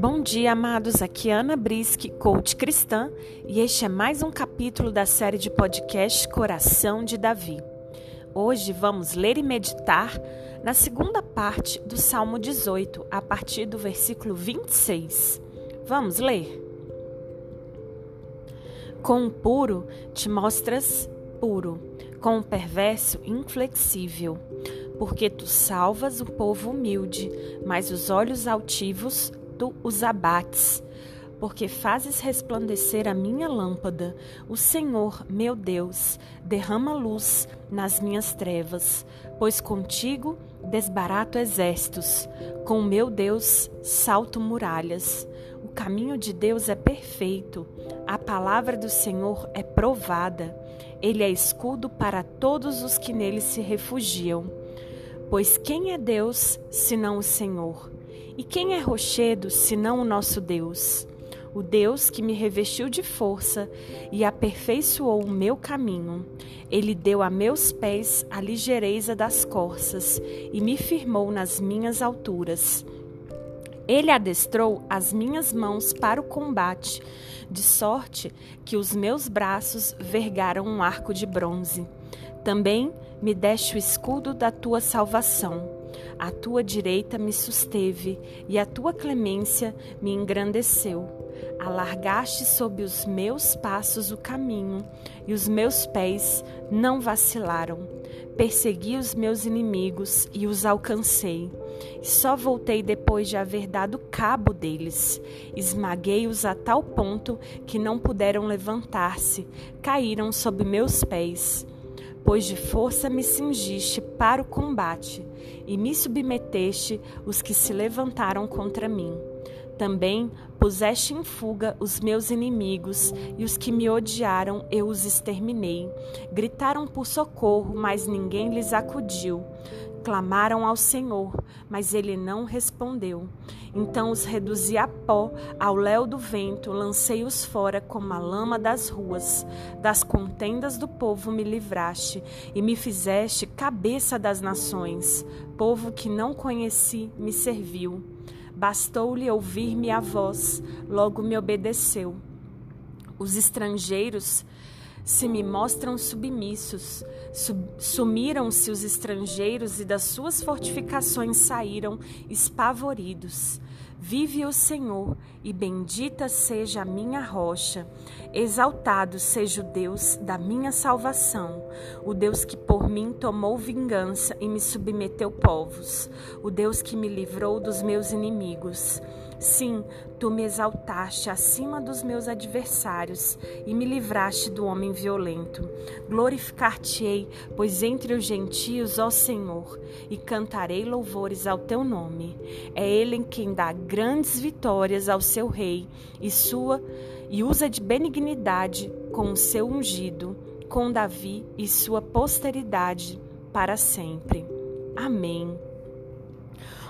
Bom dia, amados. Aqui é Ana Brisk, coach cristã, e este é mais um capítulo da série de podcast Coração de Davi. Hoje vamos ler e meditar na segunda parte do Salmo 18, a partir do versículo 26. Vamos ler? Com o puro te mostras puro, com o perverso inflexível, porque tu salvas o povo humilde, mas os olhos altivos os abates, porque fazes resplandecer a minha lâmpada. O Senhor, meu Deus, derrama luz nas minhas trevas, pois contigo desbarato exércitos, com meu Deus salto muralhas. O caminho de Deus é perfeito, a palavra do Senhor é provada. Ele é escudo para todos os que nele se refugiam. Pois quem é Deus senão o Senhor? E quem é rochedo senão o nosso Deus? O Deus que me revestiu de força e aperfeiçoou o meu caminho. Ele deu a meus pés a ligeireza das corças e me firmou nas minhas alturas. Ele adestrou as minhas mãos para o combate, de sorte que os meus braços vergaram um arco de bronze. Também me deste o escudo da tua salvação. A tua direita me susteve e a tua clemência me engrandeceu. Alargaste sob os meus passos o caminho e os meus pés não vacilaram. Persegui os meus inimigos e os alcancei. Só voltei depois de haver dado cabo deles. Esmaguei-os a tal ponto que não puderam levantar-se, caíram sob meus pés pois de força me cingiste para o combate e me submeteste os que se levantaram contra mim. Também puseste em fuga os meus inimigos e os que me odiaram eu os exterminei. Gritaram por socorro, mas ninguém lhes acudiu. Clamaram ao Senhor, mas ele não respondeu. Então os reduzi a pó, ao léu do vento, lancei-os fora como a lama das ruas. Das contendas do povo me livraste e me fizeste cabeça das nações. Povo que não conheci me serviu. Bastou-lhe ouvir-me a voz, logo me obedeceu. Os estrangeiros se me mostram submissos. Sumiram-se os estrangeiros e das suas fortificações saíram espavoridos. Vive o Senhor, e bendita seja a minha rocha. Exaltado seja o Deus da minha salvação, o Deus que por mim tomou vingança e me submeteu povos, o Deus que me livrou dos meus inimigos. Sim, tu me exaltaste acima dos meus adversários e me livraste do homem violento. Glorificar-te-ei, pois entre os gentios, ó Senhor, e cantarei louvores ao teu nome. É ele quem dá grandes vitórias ao seu rei e sua e usa de benignidade com o seu ungido, com Davi e sua posteridade para sempre. Amém.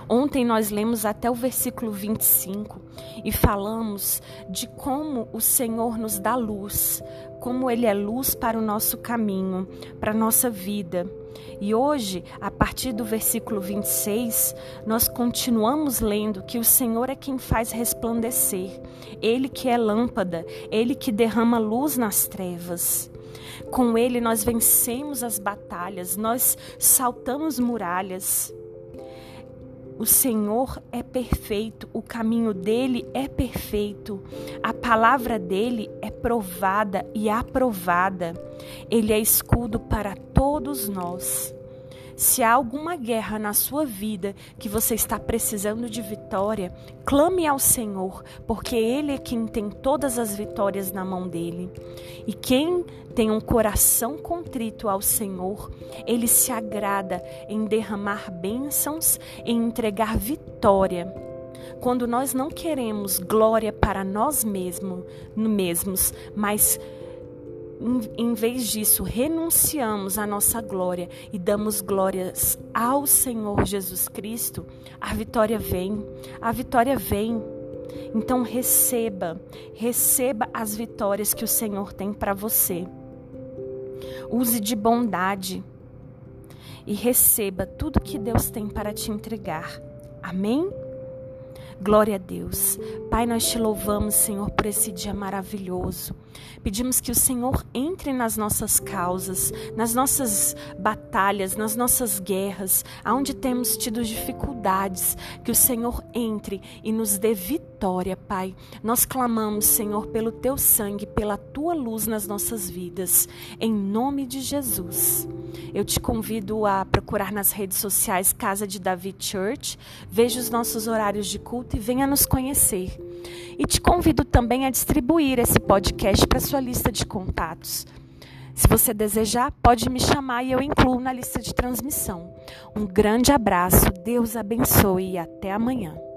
Ontem nós lemos até o versículo 25 e falamos de como o Senhor nos dá luz, como Ele é luz para o nosso caminho, para a nossa vida. E hoje, a partir do versículo 26, nós continuamos lendo que o Senhor é quem faz resplandecer, Ele que é lâmpada, Ele que derrama luz nas trevas. Com Ele nós vencemos as batalhas, nós saltamos muralhas. O Senhor é perfeito, o caminho dele é perfeito, a palavra dele é provada e aprovada. Ele é escudo para todos nós. Se há alguma guerra na sua vida que você está precisando de vitória, clame ao Senhor, porque Ele é quem tem todas as vitórias na mão dele. E quem tem um coração contrito ao Senhor, Ele se agrada em derramar bênçãos, em entregar vitória quando nós não queremos glória para nós mesmos, mesmos mas em vez disso, renunciamos à nossa glória e damos glórias ao Senhor Jesus Cristo, a vitória vem, a vitória vem. Então receba, receba as vitórias que o Senhor tem para você. Use de bondade e receba tudo que Deus tem para te entregar. Amém? Glória a Deus. Pai, nós te louvamos, Senhor, por esse dia maravilhoso. Pedimos que o Senhor entre nas nossas causas, nas nossas batalhas, nas nossas guerras, aonde temos tido dificuldades, que o Senhor entre e nos dê vitória, Pai. Nós clamamos, Senhor, pelo teu sangue, pela tua luz nas nossas vidas, em nome de Jesus. Eu te convido a procurar nas redes sociais Casa de Davi Church, veja os nossos horários de culto e venha nos conhecer. E te convido também a distribuir esse podcast para sua lista de contatos. Se você desejar, pode me chamar e eu incluo na lista de transmissão. Um grande abraço, Deus abençoe e até amanhã.